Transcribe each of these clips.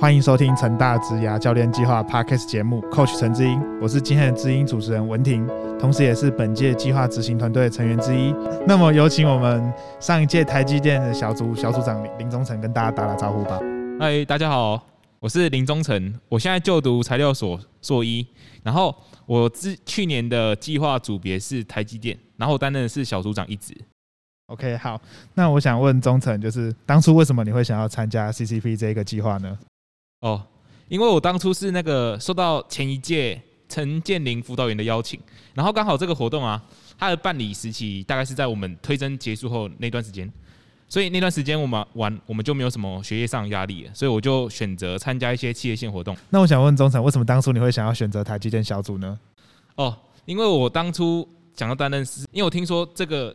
欢迎收听成大职涯教练计划 Podcast 节目，Coach 陈志英，我是今天的知音主持人文婷，同时也是本届计划执行团队的成员之一。那么有请我们上一届台积电的小组小组长林林忠诚跟大家打打招呼吧。嗨，大家好，我是林忠诚，我现在就读材料所硕一，然后我之去年的计划组别是台积电，然后我担任的是小组长一职。OK，好，那我想问忠诚，就是当初为什么你会想要参加 CCP 这个计划呢？哦，因为我当初是那个受到前一届陈建林辅导员的邀请，然后刚好这个活动啊，它的办理时期大概是在我们推甄结束后那段时间，所以那段时间我们玩我们就没有什么学业上压力了，所以我就选择参加一些企业线活动。那我想问中诚，为什么当初你会想要选择台积电小组呢？哦，因为我当初想要担任是，因为我听说这个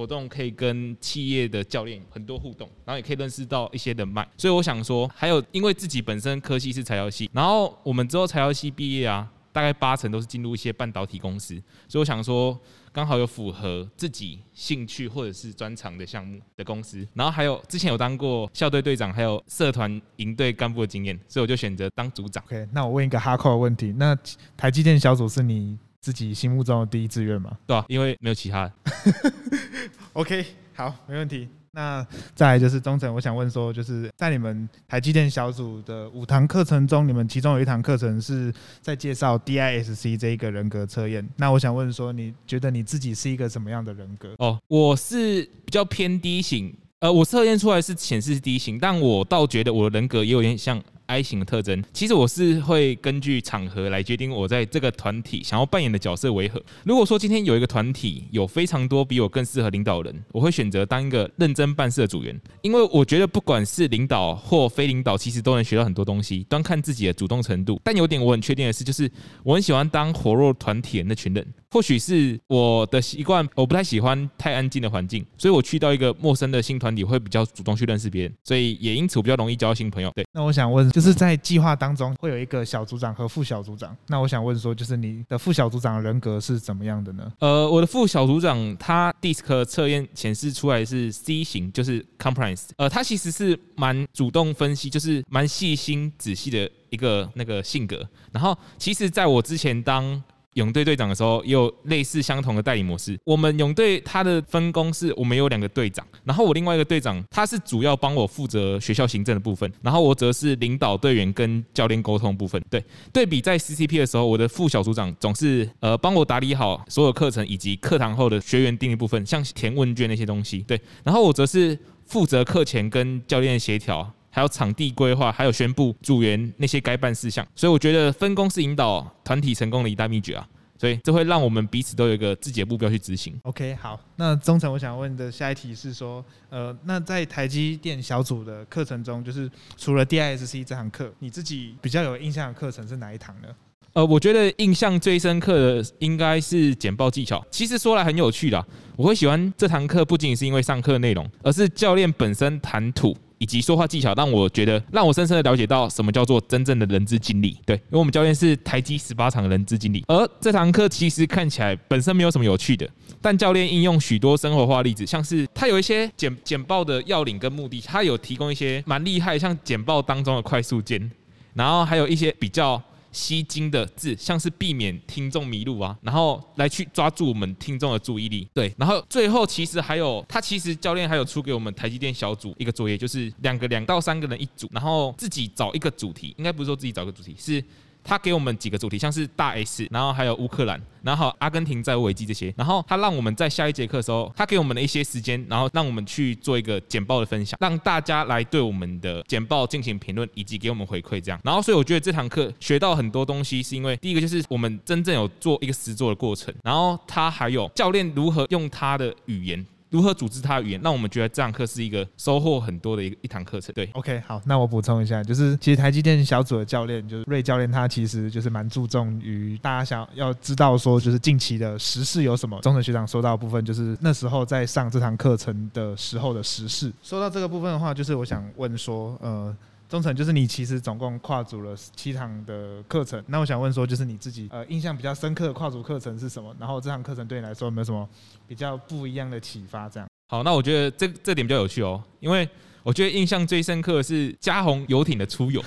活动可以跟企业的教练很多互动，然后也可以认识到一些人脉，所以我想说，还有因为自己本身科系是材料系，然后我们之后材料系毕业啊，大概八成都是进入一些半导体公司，所以我想说。刚好有符合自己兴趣或者是专长的项目的公司，然后还有之前有当过校队队长，还有社团营队干部的经验，所以我就选择当组长。OK，那我问一个哈扣的问题，那台积电小组是你自己心目中的第一志愿吗对啊，因为没有其他的。OK，好，没问题。那再来就是忠诚，我想问说，就是在你们台积电小组的五堂课程中，你们其中有一堂课程是在介绍 DISC 这一个人格测验。那我想问说，你觉得你自己是一个什么样的人格？哦，我是比较偏 D 型，呃，我测验出来是显示是 D 型，但我倒觉得我的人格也有点像 I 型的特征。其实我是会根据场合来决定我在这个团体想要扮演的角色为何。如果说今天有一个团体有非常多比我更适合领导人，我会选择当一个认真办事的组员，因为我觉得不管是领导或非领导，其实都能学到很多东西，端看自己的主动程度。但有点我很确定的是，就是我很喜欢当活络团体的那群人。或许是我的习惯，我不太喜欢太安静的环境，所以我去到一个陌生的新团体会比较主动去认识别人，所以也因此我比较容易交新朋友。对，那我想问，是在计划当中会有一个小组长和副小组长。那我想问说，就是你的副小组长的人格是怎么样的呢？呃，我的副小组长他 DISC 测验显示出来是 C 型，就是 compliance。呃，他其实是蛮主动分析，就是蛮细心仔细的一个那个性格。然后，其实在我之前当泳队队长的时候，也有类似相同的代理模式。我们泳队它的分工是我们有两个队长，然后我另外一个队长他是主要帮我负责学校行政的部分，然后我则是领导队员跟教练沟通部分。对，对比在 CCP 的时候，我的副小组长总是呃帮我打理好所有课程以及课堂后的学员定义部分，像填问卷那些东西。对，然后我则是负责课前跟教练协调。还有场地规划，还有宣布组员那些该办事项，所以我觉得分工是引导团体成功的一大秘诀啊。所以这会让我们彼此都有一个自己的目标去执行。OK，好，那忠诚，我想问的下一题是说，呃，那在台积电小组的课程中，就是除了 DISC 这堂课，你自己比较有印象的课程是哪一堂呢？呃，我觉得印象最深刻的应该是简报技巧。其实说来很有趣的，我会喜欢这堂课，不仅仅是因为上课内容，而是教练本身谈吐以及说话技巧，让我觉得让我深深的了解到什么叫做真正的人资经理。对，因为我们教练是台积十八场的人资经理，而这堂课其实看起来本身没有什么有趣的，但教练应用许多生活化例子，像是他有一些简简报的要领跟目的，他有提供一些蛮厉害，像简报当中的快速键，然后还有一些比较。吸睛的字，像是避免听众迷路啊，然后来去抓住我们听众的注意力。对，然后最后其实还有，他其实教练还有出给我们台积电小组一个作业，就是两个两到三个人一组，然后自己找一个主题，应该不是说自己找一个主题，是。他给我们几个主题，像是大 S，然后还有乌克兰，然后阿根廷债务危机这些。然后他让我们在下一节课的时候，他给我们的一些时间，然后让我们去做一个简报的分享，让大家来对我们的简报进行评论，以及给我们回馈这样。然后所以我觉得这堂课学到很多东西，是因为第一个就是我们真正有做一个实做的过程，然后他还有教练如何用他的语言。如何组织他的语言，让我们觉得这堂课是一个收获很多的一一堂课程。对，OK，好，那我补充一下，就是其实台积电小组的教练，就是瑞教练，他其实就是蛮注重于大家想要知道说，就是近期的时事有什么。中诚学长说到的部分，就是那时候在上这堂课程的时候的时事。说到这个部分的话，就是我想问说，呃。忠诚就是你其实总共跨组了七堂的课程，那我想问说，就是你自己呃印象比较深刻的跨组课程是什么？然后这堂课程对你来说有没有什么比较不一样的启发？这样好，那我觉得这这点比较有趣哦，因为我觉得印象最深刻的是嘉宏游艇的出游。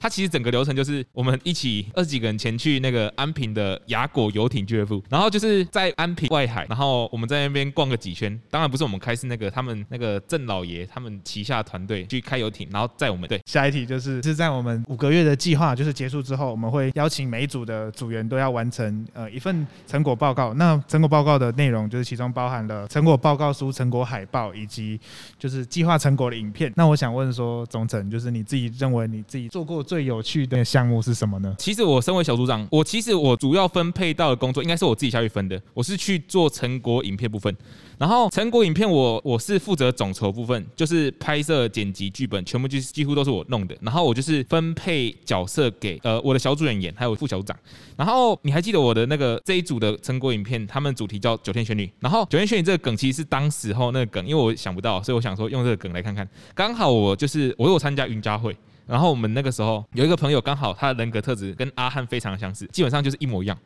它其实整个流程就是我们一起二十几个人前去那个安平的雅果游艇俱乐部，然后就是在安平外海，然后我们在那边逛个几圈。当然不是我们开，是那个他们那个郑老爷他们旗下团队去开游艇，然后载我们。对，下一题就是是在我们五个月的计划就是结束之后，我们会邀请每一组的组员都要完成呃一份成果报告。那成果报告的内容就是其中包含了成果报告书、成果海报以及就是计划成果的影片。那我想问说，总成就是你自己认为你自己做过最有趣的项目是什么呢？其实我身为小组长，我其实我主要分配到的工作应该是我自己下去分的。我是去做成果影片部分，然后成果影片我我是负责总筹部分，就是拍摄、剪辑、剧本，全部就是几乎都是我弄的。然后我就是分配角色给呃我的小组员，还有副小组长。然后你还记得我的那个这一组的成果影片，他们主题叫九天玄女。然后九天玄女这个梗其实是当时候那个梗，因为我想不到，所以我想说用这个梗来看看。刚好我就是我有参加云家会。然后我们那个时候有一个朋友，刚好他的人格特质跟阿汉非常相似，基本上就是一模一样，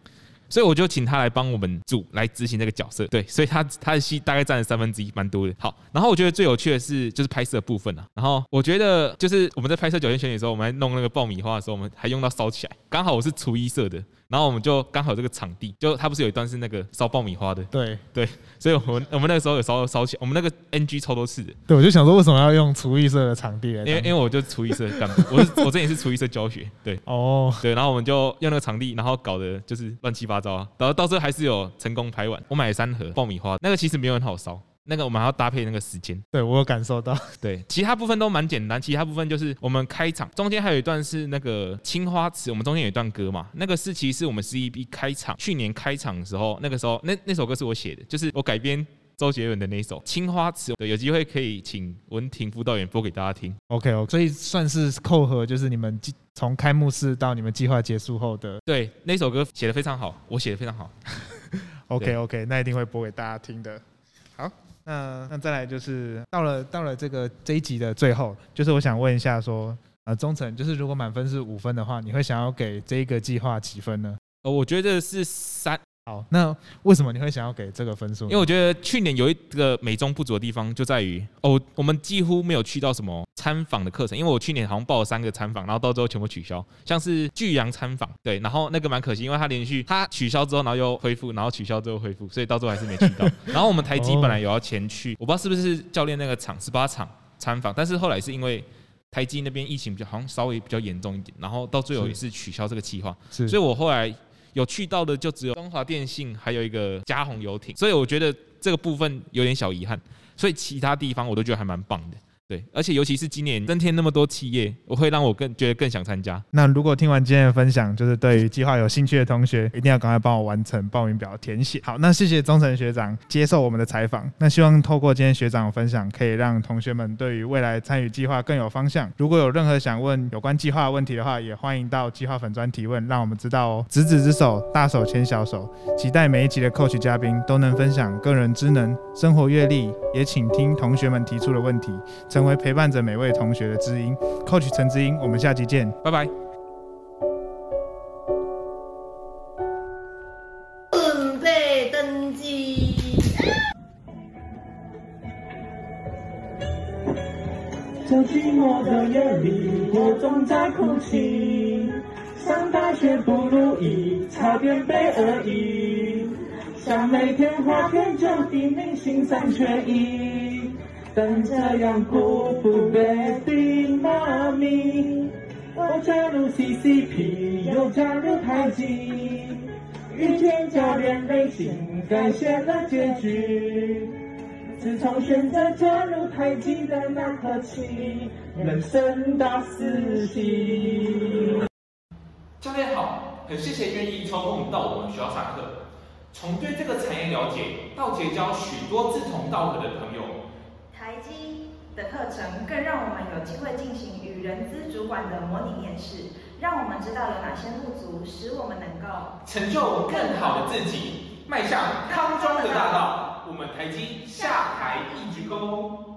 所以我就请他来帮我们组来执行这个角色。对，所以他他的戏大概占了三分之一，蛮多的。好，然后我觉得最有趣的是就是拍摄部分啊。然后我觉得就是我们在拍摄《九天玄女》的时候，我们还弄那个爆米花的时候，我们还用到烧起来。刚好我是厨艺社的。然后我们就刚好这个场地，就它不是有一段是那个烧爆米花的，对对，所以我们我们那个时候有烧烧起，我们那个 NG 超多次的。对，我就想说为什么要用厨艺社的场地？因为因为我就厨艺社干，我是我这也是厨艺社教学，对哦对，然后我们就用那个场地，然后搞的就是乱七八糟啊，然后到最后还是有成功拍完。我买了三盒爆米花，那个其实没有很好烧。那个我们还要搭配那个时间，对我有感受到。对，其他部分都蛮简单，其他部分就是我们开场中间还有一段是那个青花瓷，我们中间有一段歌嘛，那个是其实是我们 C E B 开场去年开场的时候，那个时候那那首歌是我写的，就是我改编周杰伦的那首青花瓷。对，有机会可以请文婷辅导员播给大家听。OK 所以算是扣合，就是你们从开幕式到你们计划结束后的。对，那首歌写的非常好，我写的非常好。OK OK，那一定会播给大家听的。那那再来就是到了到了这个这一集的最后，就是我想问一下说，呃，忠诚，就是如果满分是五分的话，你会想要给这一个计划几分呢？呃，我觉得是三。好，那为什么你会想要给这个分数？因为我觉得去年有一个美中不足的地方就在于，哦，我们几乎没有去到什么参访的课程。因为我去年好像报了三个参访，然后到最后全部取消，像是巨阳参访，对，然后那个蛮可惜，因为他连续他取消之后，然后又恢复，然后取消之后恢复，所以到最后还是没去到。然后我们台积本来有要前去，我不知道是不是教练那个场十八场参访，但是后来是因为台积那边疫情比较好像稍微比较严重一点，然后到最后也是取消这个计划，所以我后来。有去到的就只有中华电信，还有一个嘉宏游艇，所以我觉得这个部分有点小遗憾，所以其他地方我都觉得还蛮棒的。对，而且尤其是今年增添那么多企业，我会让我更觉得更想参加。那如果听完今天的分享，就是对于计划有兴趣的同学，一定要赶快帮我完成报名表填写。好，那谢谢忠诚学长接受我们的采访。那希望透过今天学长的分享，可以让同学们对于未来参与计划更有方向。如果有任何想问有关计划的问题的话，也欢迎到计划粉专提问，让我们知道哦。执子之手，大手牵小手，期待每一集的 Coach 嘉宾都能分享个人知能、生活阅历，也请听同学们提出的问题。成为陪伴着每位同学的知音，Coach 陈知音，我们下期见，拜拜。准备登机。这寂寞的夜里，我总在哭泣。上大学不如意，差点被恶意。想每天花天酒地，明星三缺一。但这样辜负 baby 妈咪，我加入 CCP，又加入太极，遇见教练内心改写了结局。自从选择加入太极的那刻起，人生大四喜。教练好，很谢谢愿意抽空到我们学校上课，从对这个产业了解到结交许多志同道合的朋友。台积的课程更让我们有机会进行与人资主管的模拟面试，让我们知道有哪些不足，使我们能够成就更好的自己，迈向康庄的大道。我们台积下台一鞠躬。